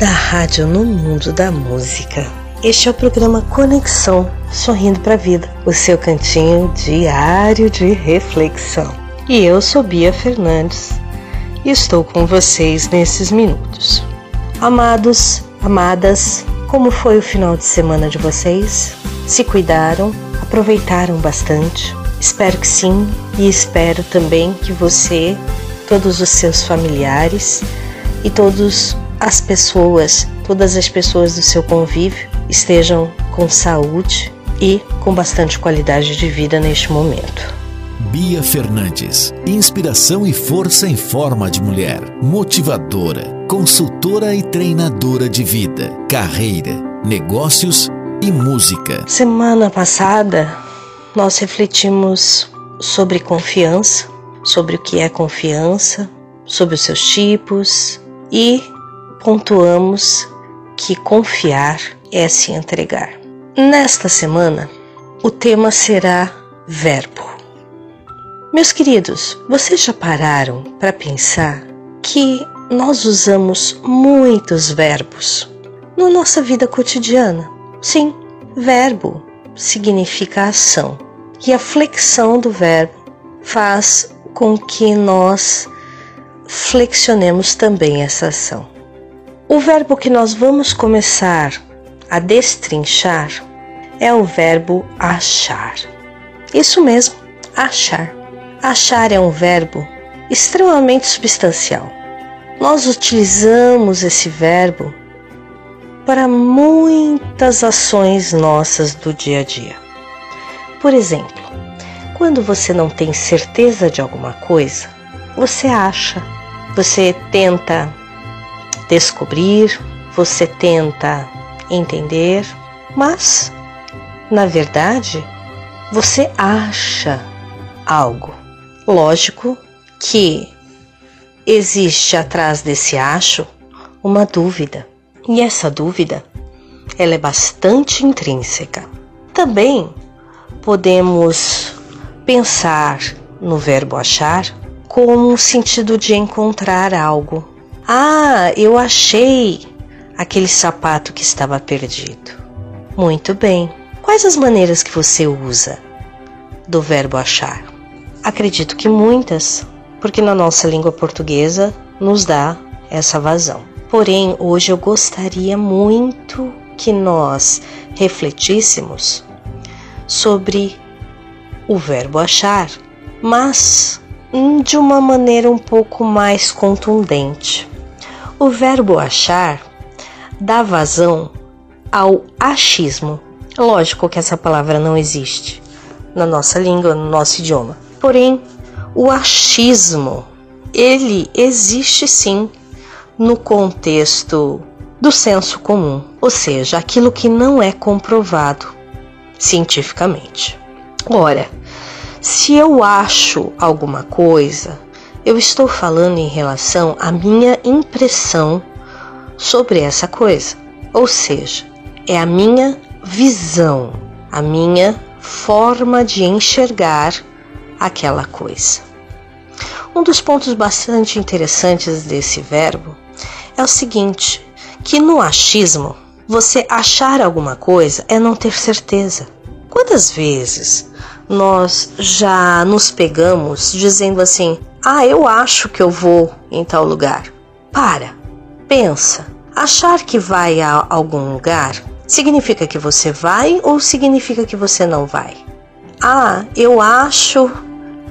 da Rádio no Mundo da Música. Este é o programa Conexão Sorrindo para a Vida, o seu cantinho diário de reflexão. E eu sou Bia Fernandes e estou com vocês nesses minutos. Amados, amadas, como foi o final de semana de vocês? Se cuidaram? Aproveitaram bastante? Espero que sim e espero também que você, todos os seus familiares e todos as pessoas, todas as pessoas do seu convívio estejam com saúde e com bastante qualidade de vida neste momento. Bia Fernandes, inspiração e força em forma de mulher, motivadora, consultora e treinadora de vida, carreira, negócios e música. Semana passada nós refletimos sobre confiança, sobre o que é confiança, sobre os seus tipos e pontuamos que confiar é se entregar. Nesta semana, o tema será verbo. Meus queridos, vocês já pararam para pensar que nós usamos muitos verbos na nossa vida cotidiana? Sim, verbo significa ação e a flexão do verbo faz com que nós flexionemos também essa ação. O verbo que nós vamos começar a destrinchar é o verbo achar. Isso mesmo, achar. Achar é um verbo extremamente substancial. Nós utilizamos esse verbo para muitas ações nossas do dia a dia. Por exemplo, quando você não tem certeza de alguma coisa, você acha, você tenta descobrir, você tenta entender, mas na verdade você acha algo. Lógico que existe atrás desse acho uma dúvida. E essa dúvida, ela é bastante intrínseca. Também podemos pensar no verbo achar como um sentido de encontrar algo, ah, eu achei aquele sapato que estava perdido. Muito bem. Quais as maneiras que você usa do verbo achar? Acredito que muitas, porque na nossa língua portuguesa nos dá essa vazão. Porém, hoje eu gostaria muito que nós refletíssemos sobre o verbo achar, mas de uma maneira um pouco mais contundente. O verbo achar dá vazão ao achismo. Lógico que essa palavra não existe na nossa língua, no nosso idioma. Porém, o achismo, ele existe sim no contexto do senso comum, ou seja, aquilo que não é comprovado cientificamente. Ora, se eu acho alguma coisa, eu estou falando em relação à minha impressão sobre essa coisa, ou seja, é a minha visão, a minha forma de enxergar aquela coisa. Um dos pontos bastante interessantes desse verbo é o seguinte: que no achismo, você achar alguma coisa é não ter certeza. Quantas vezes nós já nos pegamos dizendo assim: ah, eu acho que eu vou em tal lugar. Para, pensa. Achar que vai a algum lugar Significa que você vai ou significa que você não vai? Ah, eu acho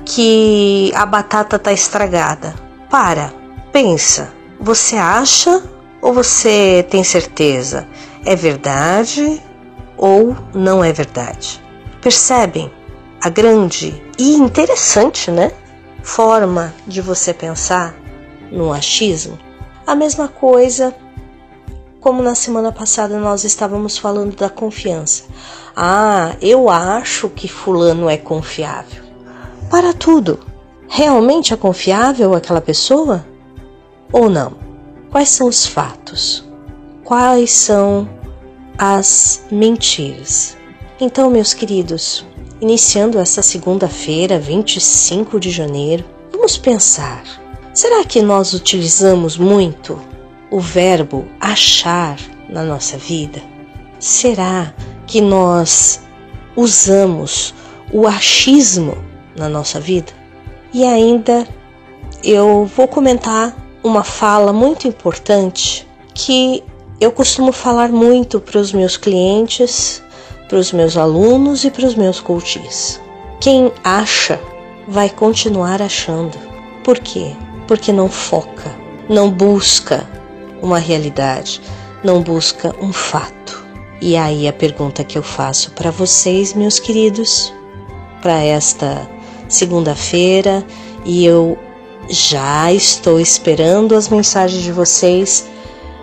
que a batata está estragada. Para, pensa. Você acha ou você tem certeza? É verdade ou não é verdade? Percebem a grande e interessante, né? Forma de você pensar no achismo? A mesma coisa como na semana passada nós estávamos falando da confiança. Ah, eu acho que Fulano é confiável. Para tudo. Realmente é confiável aquela pessoa? Ou não? Quais são os fatos? Quais são as mentiras? Então, meus queridos, iniciando essa segunda-feira, 25 de janeiro, vamos pensar: será que nós utilizamos muito o verbo achar na nossa vida? Será que nós usamos o achismo na nossa vida? E ainda eu vou comentar uma fala muito importante que eu costumo falar muito para os meus clientes, para os meus alunos e para os meus coaches. Quem acha vai continuar achando. Por quê? Porque não foca, não busca uma realidade, não busca um fato. E aí a pergunta que eu faço para vocês, meus queridos, para esta segunda-feira, e eu já estou esperando as mensagens de vocês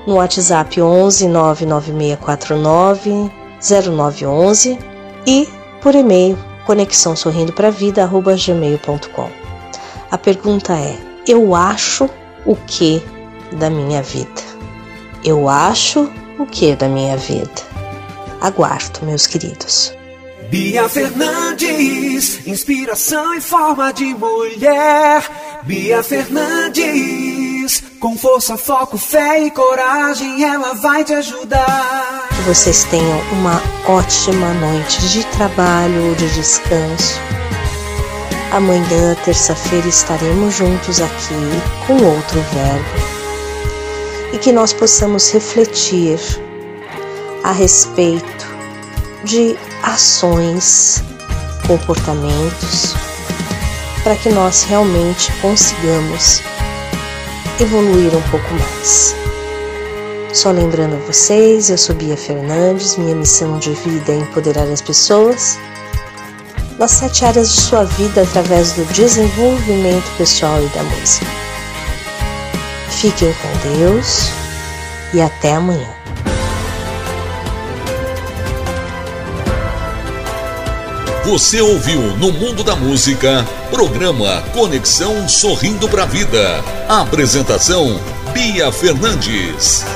no WhatsApp 11 99649 0911 e por e-mail conexão sorrindo para vida gmail.com. A pergunta é: eu acho o que da minha vida? Eu acho o que da minha vida? Aguardo, meus queridos. Bia Fernandes, inspiração em forma de mulher. Bia Fernandes, com força, foco, fé e coragem, ela vai te ajudar. Vocês tenham uma ótima noite de trabalho ou de descanso. Amanhã, terça-feira, estaremos juntos aqui com outro verbo e que nós possamos refletir a respeito de ações, comportamentos, para que nós realmente consigamos evoluir um pouco mais. Só lembrando a vocês, eu sou Bia Fernandes, minha missão de vida é empoderar as pessoas nas sete áreas de sua vida através do desenvolvimento pessoal e da música. Fiquem com Deus e até amanhã. Você ouviu no Mundo da Música, programa Conexão Sorrindo para a Vida. Apresentação Bia Fernandes.